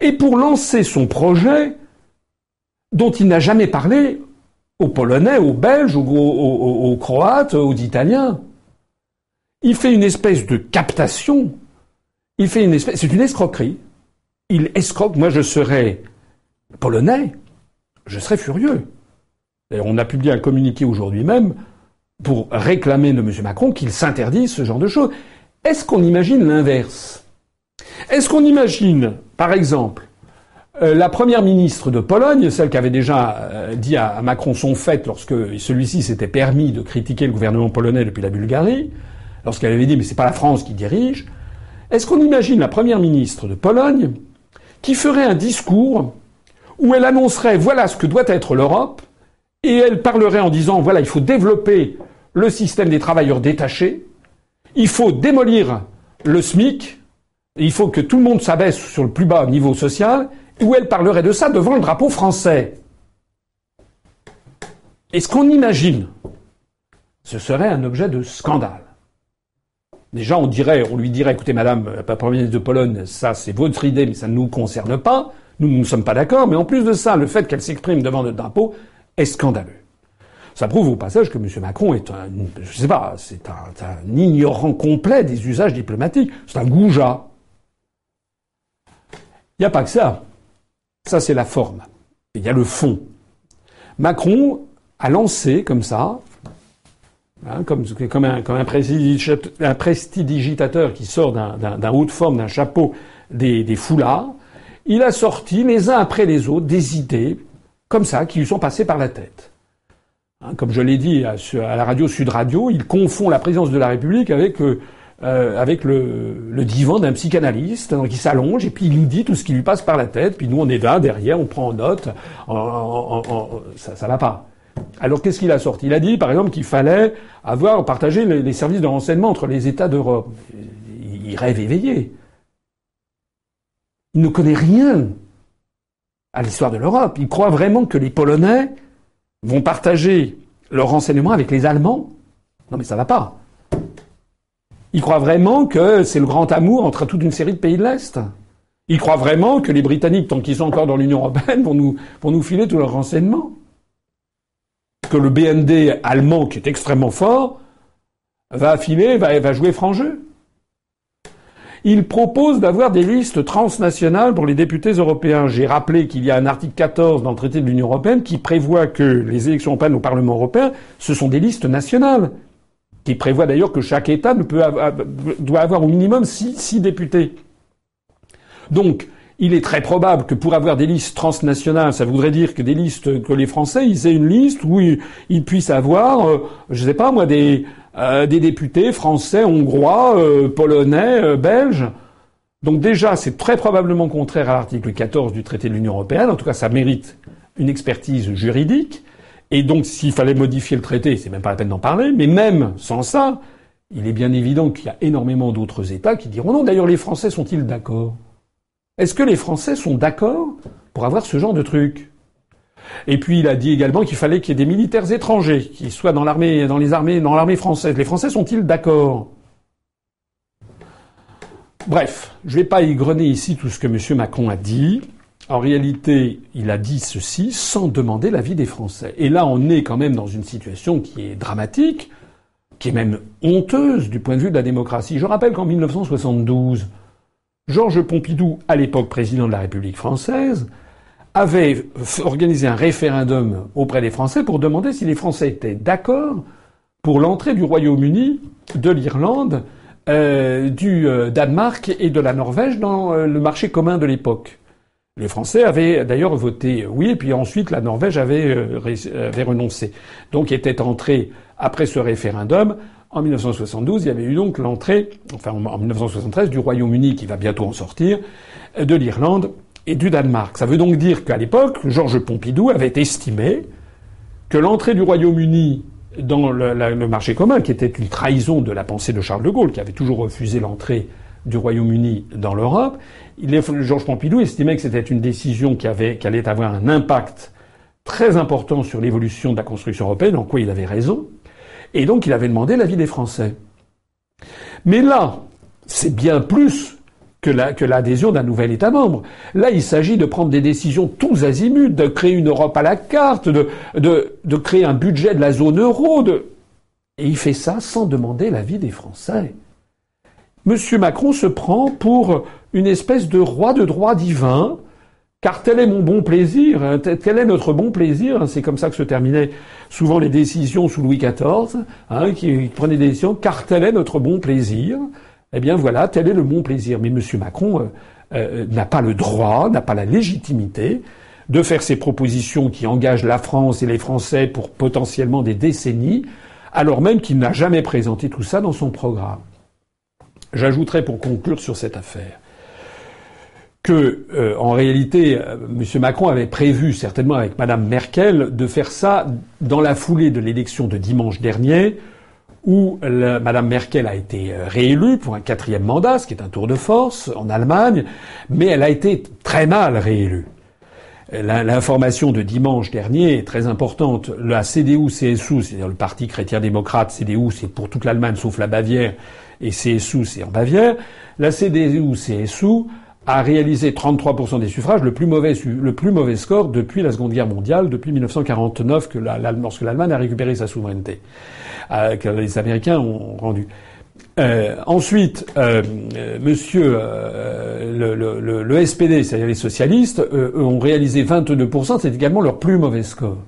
Et pour lancer son projet, dont il n'a jamais parlé, aux Polonais, aux Belges, aux, Croates, aux Italiens. Il fait une espèce de captation. Il fait une espèce, c'est une escroquerie. Il escroque. Moi, je serais polonais, je serais furieux. D'ailleurs, on a publié un communiqué aujourd'hui même pour réclamer de M. Macron qu'il s'interdise ce genre de choses. Est-ce qu'on imagine l'inverse? Est-ce qu'on imagine, par exemple, euh, la première ministre de Pologne, celle qui avait déjà euh, dit à, Macron son fait lorsque celui-ci s'était permis de critiquer le gouvernement polonais depuis la Bulgarie, lorsqu'elle avait dit mais c'est pas la France qui dirige, est-ce qu'on imagine la première ministre de Pologne qui ferait un discours où elle annoncerait voilà ce que doit être l'Europe et elle parlerait en disant voilà il faut développer le système des travailleurs détachés, il faut démolir le SMIC, il faut que tout le monde s'abaisse sur le plus bas niveau social où elle parlerait de ça devant le drapeau français. Est-ce qu'on imagine? Ce serait un objet de scandale. Déjà, on dirait, on lui dirait, écoutez, madame, la première ministre de Pologne, ça c'est votre idée, mais ça ne nous concerne pas. Nous ne sommes pas d'accord. Mais en plus de ça, le fait qu'elle s'exprime devant notre drapeau est scandaleux. Ça prouve au passage que M. Macron est un, je sais pas, c'est un ignorant complet des usages diplomatiques. C'est un goujat. Il n'y a pas que ça. Ça, c'est la forme. il y a le fond. Macron a lancé comme ça, hein, comme, un, prestidigitateur qui sort d'un haut de forme, d'un chapeau, des, foulards, il a sorti les uns après les autres des idées comme ça qui lui sont passées par la tête. Hein, comme je l'ai dit à, la radio Sud Radio, il confond la présidence de la République avec euh, le, divan d'un psychanalyste donc il s'allonge et puis il nous dit tout ce qui lui passe par la tête. Puis nous on est là derrière, on prend en note. ça, ça va pas. Alors qu'est-ce qu'il a sorti? Il a dit par exemple qu'il fallait avoir partagé les, services de renseignement entre les États d'Europe. Il, rêve éveillé. Il ne connaît rien à l'histoire de l'Europe. Il croit vraiment que les Polonais vont partager leurs renseignements avec les Allemands. Non mais ça va pas. Il croit vraiment que c'est le grand amour entre toute une série de pays de l'Est. Il croit vraiment que les Britanniques, tant qu'ils sont encore dans l'Union européenne, vont nous, vont nous filer tous leurs renseignements. Que le BND allemand, qui est extrêmement fort, va affiler, va, jouer franc jeu. Il propose d'avoir des listes transnationales pour les députés européens. J'ai rappelé qu'il y a un article 14 dans le traité de l'Union européenne qui prévoit que les élections européennes au Parlement européen, ce sont des listes nationales qui prévoit d'ailleurs que chaque État doit avoir au minimum six, députés. Donc, il est très probable que pour avoir des listes transnationales, ça voudrait dire que des listes que les Français, ils aient une liste où ils, puissent avoir, euh, je sais pas moi, des, euh, députés français, hongrois, euh, polonais, belges. Donc déjà, c'est très probablement contraire à l'article 14 du traité de l'Union européenne. En tout cas, ça mérite une expertise juridique. Et donc, s'il fallait modifier le traité, c'est même pas la peine d'en parler, mais même sans ça, il est bien évident qu'il y a énormément d'autres États qui diront non. D'ailleurs, les Français sont-ils d'accord? Est-ce que les Français sont d'accord pour avoir ce genre de truc? Et puis il a dit également qu'il fallait qu'il y ait des militaires étrangers qui soient dans l'armée, dans les armées, dans l'armée française. Les Français sont-ils d'accord? Bref, je ne vais pas égrener ici tout ce que M. Macron a dit. En réalité, il a dit ceci sans demander l'avis des Français. Et là, on est quand même dans une situation qui est dramatique, qui est même honteuse du point de vue de la démocratie. Je rappelle qu'en 1972, Georges Pompidou, à l'époque président de la République française, avait organisé un référendum auprès des Français pour demander si les Français étaient d'accord pour l'entrée du Royaume-Uni, de l'Irlande, euh, du euh, Danemark et de la Norvège dans euh, le marché commun de l'époque. Les Français avaient d'ailleurs voté oui, et puis ensuite la Norvège avait, avait renoncé. Donc était entré après ce référendum. En 1972, il y avait eu donc l'entrée, enfin en 1973, du Royaume-Uni qui va bientôt en sortir, de l'Irlande et du Danemark. Ça veut donc dire qu'à l'époque, Georges Pompidou avait estimé que l'entrée du Royaume-Uni dans le, marché commun, qui était une trahison de la pensée de Charles de Gaulle, qui avait toujours refusé l'entrée du Royaume-Uni dans l'Europe, Georges Pompidou estimait que c'était une décision qui, avait, qui allait avoir un impact très important sur l'évolution de la construction européenne, en quoi il avait raison, et donc il avait demandé l'avis des Français. Mais là, c'est bien plus que l'adhésion d'un nouvel État membre. Là, il s'agit de prendre des décisions tous azimuts, de créer une Europe à la carte, de, créer un budget de la zone euro. Et il fait ça sans demander l'avis des Français. Monsieur Macron se prend pour une espèce de roi de droit divin, car tel est mon bon plaisir, hein, tel est notre bon plaisir. Hein, c'est comme ça que se terminaient souvent les décisions sous Louis XIV, hein, qui prenait des décisions, car tel est notre bon plaisir. Eh bien voilà, tel est le bon plaisir. Mais M. Macron euh, euh, n'a pas le droit, n'a pas la légitimité de faire ces propositions qui engagent la France et les Français pour potentiellement des décennies, alors même qu'il n'a jamais présenté tout ça dans son programme. J'ajouterai pour conclure sur cette affaire que, euh, en réalité, M. Macron avait prévu, certainement avec Mme Merkel, de faire ça dans la foulée de l'élection de dimanche dernier, où Mme Merkel a été euh, réélue pour un quatrième mandat, ce qui est un tour de force en Allemagne, mais elle a été très mal réélue. L'information de dimanche dernier est très importante. La CDU-CSU, c'est-à-dire le Parti chrétien-démocrate, CDU, c'est pour toute l'Allemagne sauf la Bavière, et CSU, c'est en Bavière. La CDU-CSU a réalisé 33% des suffrages, le plus mauvais, le plus mauvais score depuis la Seconde Guerre mondiale, depuis 1949, que la, lorsque l'Allemagne a récupéré sa souveraineté. Euh, que les Américains ont rendu. Euh, ensuite, euh, Monsieur le, le, le, SPD, c'est-à-dire les socialistes, ont réalisé 22%. C'est également leur plus mauvais score.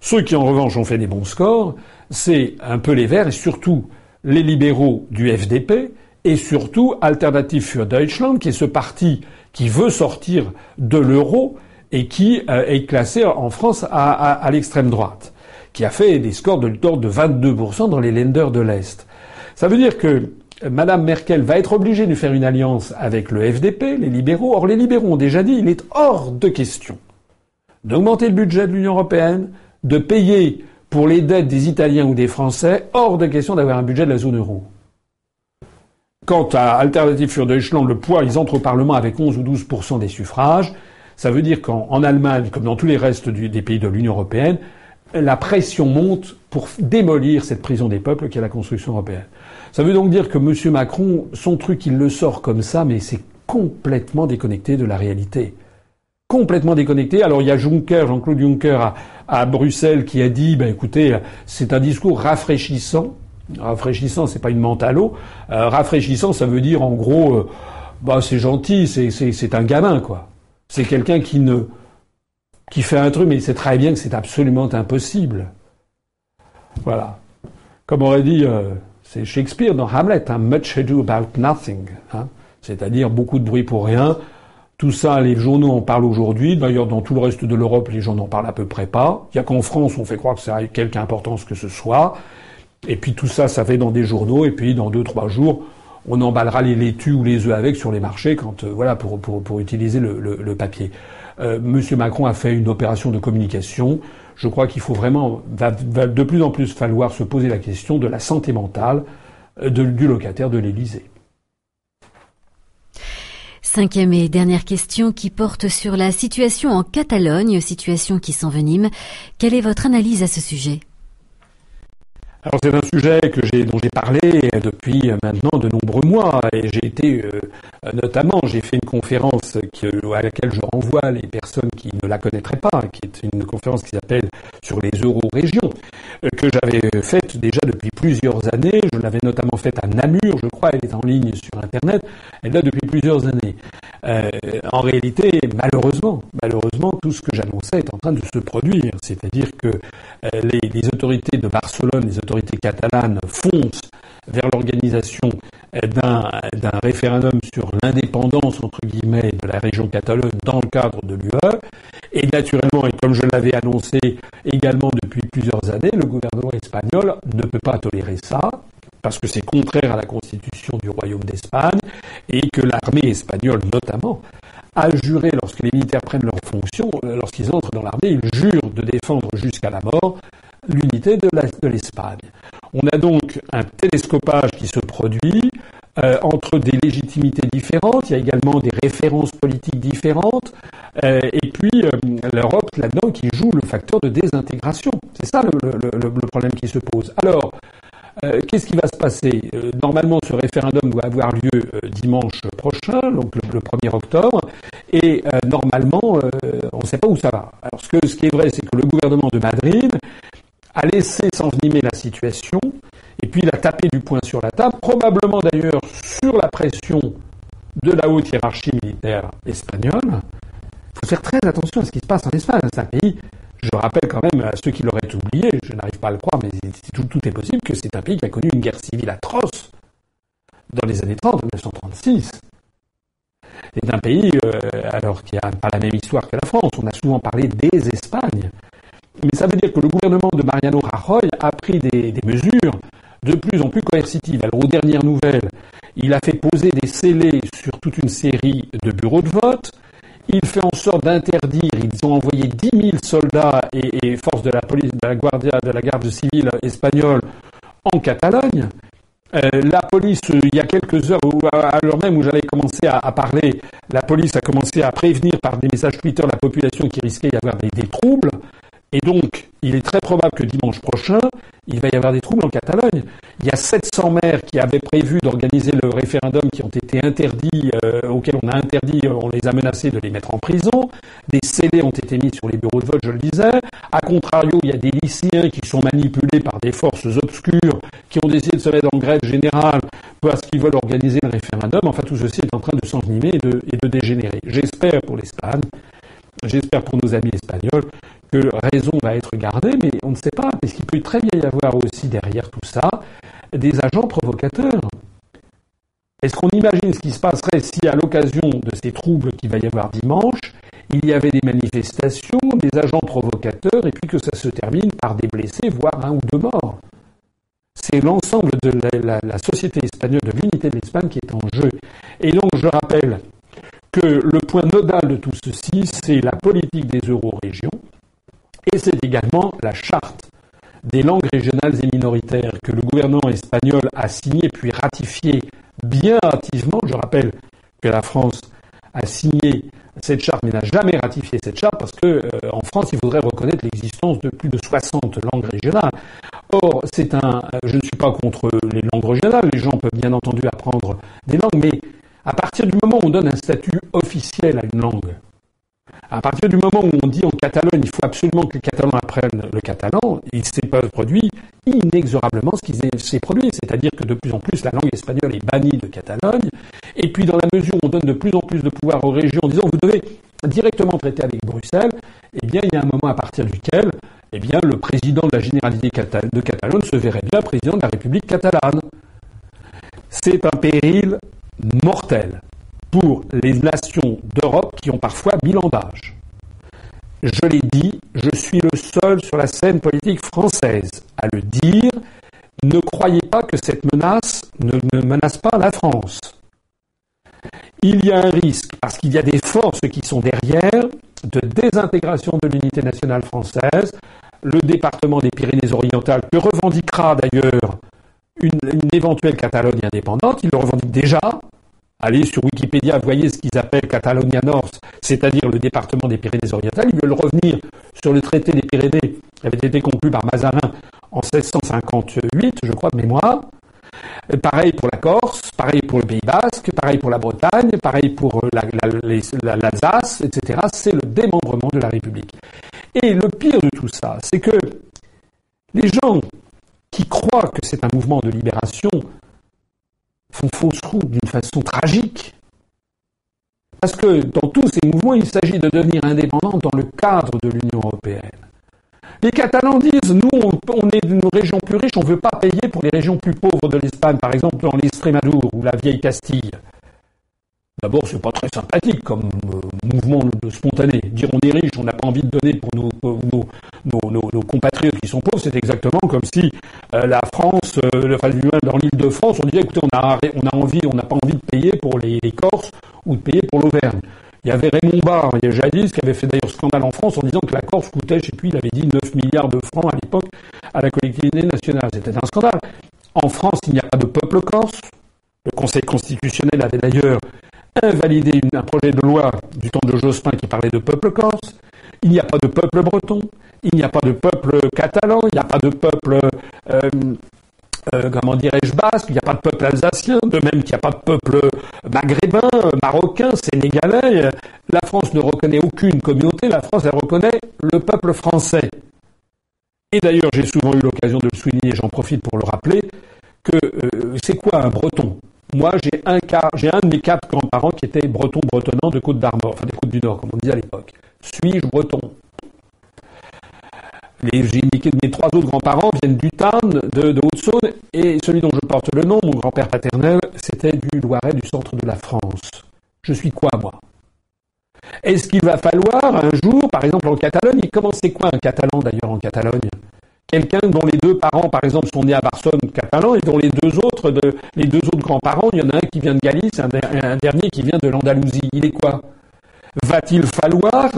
Ceux qui, en revanche, ont fait des bons scores, c'est un peu les Verts et surtout les libéraux du FDP et surtout Alternative für Deutschland, qui est ce parti qui veut sortir de l'euro et qui est classé en France à, l'extrême droite qui a fait des scores de l'ordre de 22% dans les lenders de l'Est. Ça veut dire que Madame Merkel va être obligée de faire une alliance avec le FDP, les libéraux. Or, les libéraux ont déjà dit il est hors de question d'augmenter le budget de l'Union européenne, de payer pour les dettes des Italiens ou des Français, hors de question d'avoir un budget de la zone euro. Quant à Alternative für Deutschland, le poids, ils entrent au Parlement avec 11 ou 12% des suffrages. Ça veut dire qu'en Allemagne, comme dans tous les restes des pays de l'Union européenne, la pression monte pour démolir cette prison des peuples qui est la construction européenne. Ça veut donc dire que M. Macron, son truc, il le sort comme ça, mais c'est complètement déconnecté de la réalité. Complètement déconnecté. Alors il y a Juncker, Jean-Claude Juncker à, Bruxelles qui a dit, ben écoutez, c'est un discours rafraîchissant. Rafraîchissant, c'est pas une menthe. Euh, rafraîchissant, ça veut dire en gros, euh, bah c'est gentil, c'est un gamin quoi. C'est quelqu'un qui ne qui fait un truc, mais il sait très bien que c'est absolument impossible. Voilà. Comme aurait dit, euh, c'est Shakespeare dans Hamlet, hein, much ado about nothing, hein, c'est-à-dire beaucoup de bruit pour rien. Tout ça, les journaux en parlent aujourd'hui. D'ailleurs, dans tout le reste de l'Europe, les gens n'en parlent à peu près pas. Il n'y a qu'en France, on fait croire que ça a quelque importance que ce soit. Et puis tout ça, ça fait dans des journaux. Et puis dans deux, trois jours, on emballera les laitues ou les œufs avec sur les marchés, quand euh, voilà, pour, utiliser le, papier. Euh, Monsieur Macron a fait une opération de communication. Je crois qu'il faut vraiment, va, de plus en plus falloir se poser la question de la santé mentale du locataire de l'Élysée. Cinquième et dernière question qui porte sur la situation en Catalogne, situation qui s'envenime. Quelle est votre analyse à ce sujet? Alors c'est un sujet dont j'ai parlé depuis maintenant de nombreux mois et j'ai été euh, notamment j'ai fait une conférence à laquelle je renvoie les personnes qui ne la connaîtraient pas, qui est une conférence qui s'appelle sur les euro-régions euh, que j'avais faite déjà depuis plusieurs années. Je l'avais notamment faite à Namur, je crois, elle est en ligne sur internet. Elle là depuis plusieurs années. Euh, en réalité, malheureusement, malheureusement, tout ce que j'annonçais est en train de se produire. C'est-à-dire que les, les autorités de Barcelone, les autorités autorités catalanes foncent vers l'organisation d'un référendum sur l'indépendance, entre guillemets, de la région Catalogne dans le cadre de l'UE. Et naturellement, et comme je l'avais annoncé également depuis plusieurs années, le gouvernement espagnol ne peut pas tolérer ça, parce que c'est contraire à la constitution du Royaume d'Espagne, et que l'armée espagnole, notamment, a juré, lorsque les militaires prennent leurs fonctions, lorsqu'ils entrent dans l'armée, ils jurent de défendre jusqu'à la mort l'unité de l'Espagne. On a donc un télescopage qui se produit euh, entre des légitimités différentes, il y a également des références politiques différentes, euh, et puis euh, l'Europe là-dedans qui joue le facteur de désintégration. C'est ça le, problème qui se pose. Alors, qu'est-ce qui va se passer? Normalement, ce référendum doit avoir lieu dimanche prochain, donc le, 1er octobre, et normalement, on ne sait pas où ça va. Alors, ce, que, ce qui est vrai, c'est que le gouvernement de Madrid a laissé s'envenimer la situation, et puis il a tapé du poing sur la table, probablement d'ailleurs sur la pression de la haute hiérarchie militaire espagnole. Il faut faire très attention à ce qui se passe en Espagne. C'est un pays, je rappelle quand même à ceux qui l'auraient oublié, je n'arrive pas à le croire, mais tout, est possible, que c'est un pays qui a connu une guerre civile atroce dans les années 30, 1936. C'est un pays, euh, alors qui n'a pas la même histoire que la France. On a souvent parlé des Espagnes. Mais ça veut dire que le gouvernement de Mariano Rajoy a pris des, mesures de plus en plus coercitives. Alors, aux dernières nouvelles, il a fait poser des scellés sur toute une série de bureaux de vote. Il fait en sorte d'interdire, ils ont envoyé 10 000 soldats et, forces de la police, de la Guardia, de la garde civile espagnole en Catalogne. Euh, la police, il y a quelques heures, à l'heure même où j'avais commencé à, parler, la police a commencé à prévenir par des messages Twitter la population qui risquait d'y avoir des troubles. Et donc, il est très probable que dimanche prochain, il va y avoir des troubles en Catalogne. Il y a 700 maires qui avaient prévu d'organiser le référendum qui ont été interdits, euh, auxquels on a interdit, euh, on les a menacés de les mettre en prison. Des scellés ont été mis sur les bureaux de vote, je le disais. A contrario, il y a des lycéens qui sont manipulés par des forces obscures qui ont décidé de se mettre en grève générale parce qu'ils veulent organiser le référendum. Enfin, tout ceci est en train de s'envenimer et de, et de dégénérer. J'espère pour l'Espagne, j'espère pour nos amis espagnols que raison va être gardée, mais on ne sait pas, parce qu'il peut très bien y avoir aussi derrière tout ça des agents provocateurs. Est-ce qu'on imagine ce qui se passerait si, à l'occasion de ces troubles qu'il va y avoir dimanche, il y avait des manifestations, des agents provocateurs, et puis que ça se termine par des blessés, voire un ou deux morts? C'est l'ensemble de la, la, société espagnole, de l'unité de l'Espagne qui est en jeu. Et donc, je rappelle que le point nodal de tout ceci, c'est la politique des euro-régions, et c'est également la charte des langues régionales et minoritaires que le gouvernement espagnol a signé puis ratifié bien hâtivement. Je rappelle que la France a signé cette charte mais n'a jamais ratifié cette charte parce que euh, en France il faudrait reconnaître l'existence de plus de 60 langues régionales. Or, c'est un je ne suis pas contre les langues régionales, les gens peuvent bien entendu apprendre des langues mais à partir du moment où on donne un statut officiel à une langue, à partir du moment où on dit en Catalogne, il faut absolument que les Catalans apprennent le catalan, il s'est produit inexorablement ce qui s'est produit, c'est-à-dire que de plus en plus la langue espagnole est bannie de Catalogne, et puis dans la mesure où on donne de plus en plus de pouvoir aux régions en disant vous devez directement traiter avec Bruxelles, eh bien il y a un moment à partir duquel eh bien, le président de la Généralité de Catalogne se verrait bien président de la République catalane. C'est un péril mortel pour les nations d'Europe qui ont parfois mille d'âge. Je l'ai dit, je suis le seul sur la scène politique française à le dire. Ne croyez pas que cette menace ne, menace pas la France. Il y a un risque, parce qu'il y a des forces qui sont derrière, de désintégration de l'unité nationale française. Le département des Pyrénées-Orientales, que revendiquera d'ailleurs une, éventuelle Catalogne indépendante, ils le revendiquent déjà. Allez sur Wikipédia, voyez ce qu'ils appellent Catalonia Nord, c'est-à-dire le département des Pyrénées-Orientales. Ils veulent revenir sur le traité des Pyrénées qui avait été conclu par Mazarin en 1658, je crois, de mémoire. Pareil pour la Corse, pareil pour le Pays Basque, pareil pour la Bretagne, pareil pour euh, l'Alsace, etc. C'est le démembrement de la République. Et le pire de tout ça, c'est que les gens qui croient que c'est un mouvement de libération font fausse route d'une façon tragique. Parce que dans tous ces mouvements, il s'agit de devenir indépendant dans le cadre de l'Union européenne. Les Catalans disent, nous, on est d'une région plus riche, on ne veut pas payer pour les régions plus pauvres de l'Espagne, par exemple en l'Estrémadure ou la vieille Castille. D'abord, c'est pas très sympathique comme euh, mouvement spontané. Dire on est riche, on n'a pas envie de donner pour nos, nos, compatriotes qui sont pauvres, c'est exactement comme si euh, la France, euh, dans l'île de France, on disait écoutez, on a, envie, on n'a pas envie de payer pour les, les Corses ou de payer pour l'Auvergne. Il y avait Raymond Barre, il y a jadis, qui avait fait d'ailleurs scandale en France en disant que la Corse coûtait, je sais plus, il avait dit 9 milliards de francs à l'époque à la collectivité nationale. C'était un scandale. En France, il n'y a pas de peuple corse. Le Conseil constitutionnel avait d'ailleurs invalidé un projet de loi du temps de Jospin qui parlait de peuple corse. Il n'y a pas de peuple breton. Il n'y a pas de peuple catalan. Il n'y a pas de peuple euh, euh, comment dirais-je, basque, il n'y a pas de peuple alsacien, de même qu'il n'y a pas de peuple maghrébin, marocain, sénégalais. La France ne reconnaît aucune communauté, la France, elle reconnaît le peuple français. Et d'ailleurs, j'ai souvent eu l'occasion de le souligner, j'en profite pour le rappeler, que euh, c'est quoi un breton? Moi, j'ai un, j'ai de mes quatre grands-parents qui était breton bretonnant de Côte d'Armor, enfin des Côtes du Nord, comme on disait à l'époque. Suis-je breton? Les, mes trois autres grands-parents viennent du Tarn, de, Haute-Saône, et celui dont je porte le nom, mon grand-père paternel, c'était du Loiret, du centre de la France. Je suis quoi, moi? Est-ce qu'il va falloir un jour, par exemple en Catalogne, comment c'est quoi un Catalan d'ailleurs en Catalogne? Quelqu'un dont les deux parents, par exemple, sont nés à Barcelone, catalan, et dont les deux autres, les deux autres grands-parents, il y en a un qui vient de Galice, un, un dernier qui vient de l'Andalousie. Il est quoi? Va-t-il falloir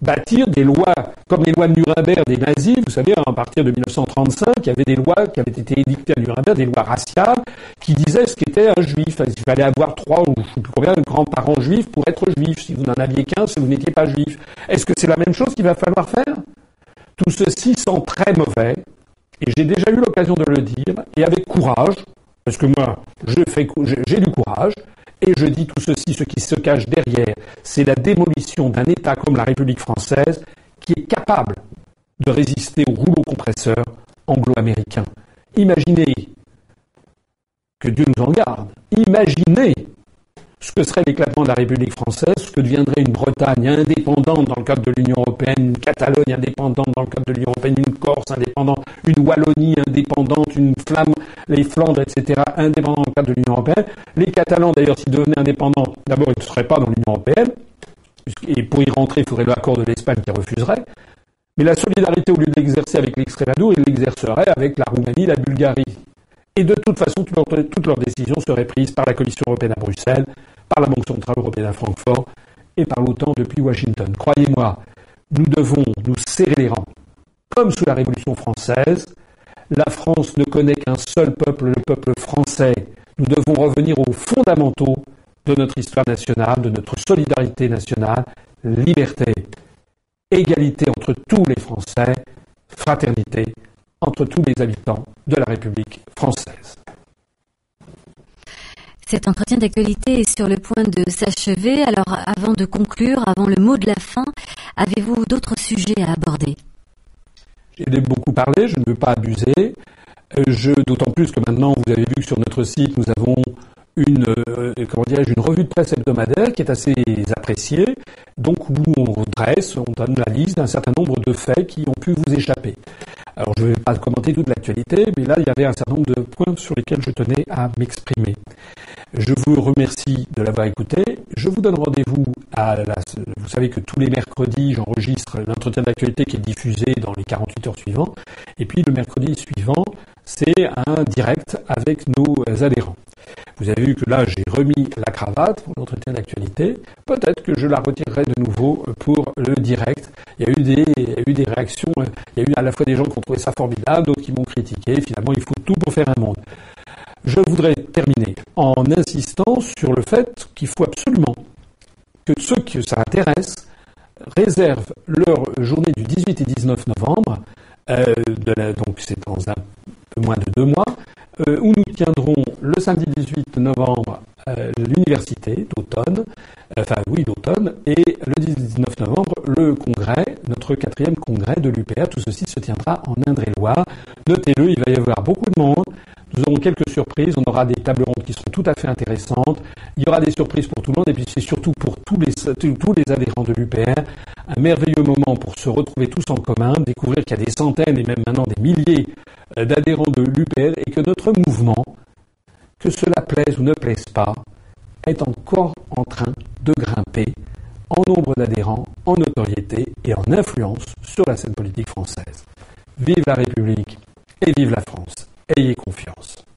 bâtir des lois, comme les lois de Nuremberg des nazis, vous savez, à partir de 1935, il y avait des lois qui avaient été édictées à Nuremberg, des lois raciales, qui disaient ce qu'était un juif. Il fallait avoir trois ou combien de grands-parents juifs pour être juif. Si vous n'en aviez qu'un, si vous n'étiez pas juif. Est-ce que c'est la même chose qu'il va falloir faire? Tout ceci sent très mauvais, et j'ai déjà eu l'occasion de le dire, et avec courage, parce que moi, j'ai du courage, et je dis tout ceci, ce qui se cache derrière, c'est la démolition d'un État comme la République française qui est capable de résister au rouleau compresseur anglo-américain. Imaginez que Dieu nous en garde. Imaginez ce que serait l'éclatement de la République française, ce que deviendrait une Bretagne indépendante dans le cadre de l'Union européenne, une Catalogne indépendante dans le cadre de l'Union européenne, une Corse indépendante, une Wallonie indépendante, une Flamme, les Flandres, etc., indépendants dans le cadre de l'Union européenne. Les Catalans, d'ailleurs, s'ils devenaient indépendants, d'abord, ils ne seraient pas dans l'Union européenne, et pour y rentrer, il faudrait l'accord de l'Espagne qui refuserait. Mais la solidarité, au lieu de l'exercer avec l'Extrémadure, ils l'exerceraient avec la Roumanie, la Bulgarie. Et de toute façon, toutes leurs décisions seraient prises par la Commission européenne à Bruxelles, par la Banque centrale européenne à Francfort et par l'OTAN depuis Washington. Croyez-moi, nous devons nous serrer les rangs. Comme sous la Révolution française, la France ne connaît qu'un seul peuple, le peuple français. Nous devons revenir aux fondamentaux de notre histoire nationale, de notre solidarité nationale, liberté, égalité entre tous les Français, fraternité entre tous les habitants de la République française. Cet entretien d'actualité est sur le point de s'achever. Alors, avant de conclure, avant le mot de la fin, avez-vous d'autres sujets à aborder? J'ai beaucoup parlé, je ne veux pas abuser. Euh, d'autant plus que maintenant, vous avez vu que sur notre site, nous avons une, euh, revue de presse hebdomadaire qui est assez appréciée, donc où on dresse, on donne la liste d'un certain nombre de faits qui ont pu vous échapper. Alors je ne vais pas commenter toute l'actualité, mais là il y avait un certain nombre de points sur lesquels je tenais à m'exprimer. Je vous remercie de l'avoir écouté. Je vous donne rendez-vous à la... Vous savez que tous les mercredis, j'enregistre l'entretien d'actualité qui est diffusé dans les 48 heures suivantes. Et puis le mercredi suivant, c'est un direct avec nos adhérents. Vous avez vu que là, j'ai remis la cravate pour l'entretien d'actualité. Peut-être que je la retirerai de nouveau pour le direct. Il y a eu des, il y a eu des réactions. Il y a eu à la fois des gens qui ont trouvé ça formidable, d'autres qui m'ont critiqué. Finalement, il faut tout pour faire un monde. Je voudrais terminer en insistant sur le fait qu'il faut absolument que ceux qui ça intéresse réservent leur journée du 18 et 19 novembre, euh, donc c'est dans un peu moins de deux mois, euh, où nous tiendrons le samedi 18 novembre euh, l'université d'automne, enfin oui d'automne, et le 19 novembre le congrès, notre quatrième congrès de l'UPR. Tout ceci se tiendra en Indre-et-Loire. Notez-le, il va y avoir beaucoup de monde. Nous aurons quelques surprises, on aura des tables rondes qui seront tout à fait intéressantes, il y aura des surprises pour tout le monde, et puis c'est surtout pour tous les, tous les adhérents de l'UPR, un merveilleux moment pour se retrouver tous en commun, découvrir qu'il y a des centaines et même maintenant des milliers euh, d'adhérents de l'UPR, et que notre mouvement, que cela plaise ou ne plaise pas, est encore en train de grimper en nombre d'adhérents, en notoriété et en influence sur la scène politique française. Vive la République et vive la France ayez confiance.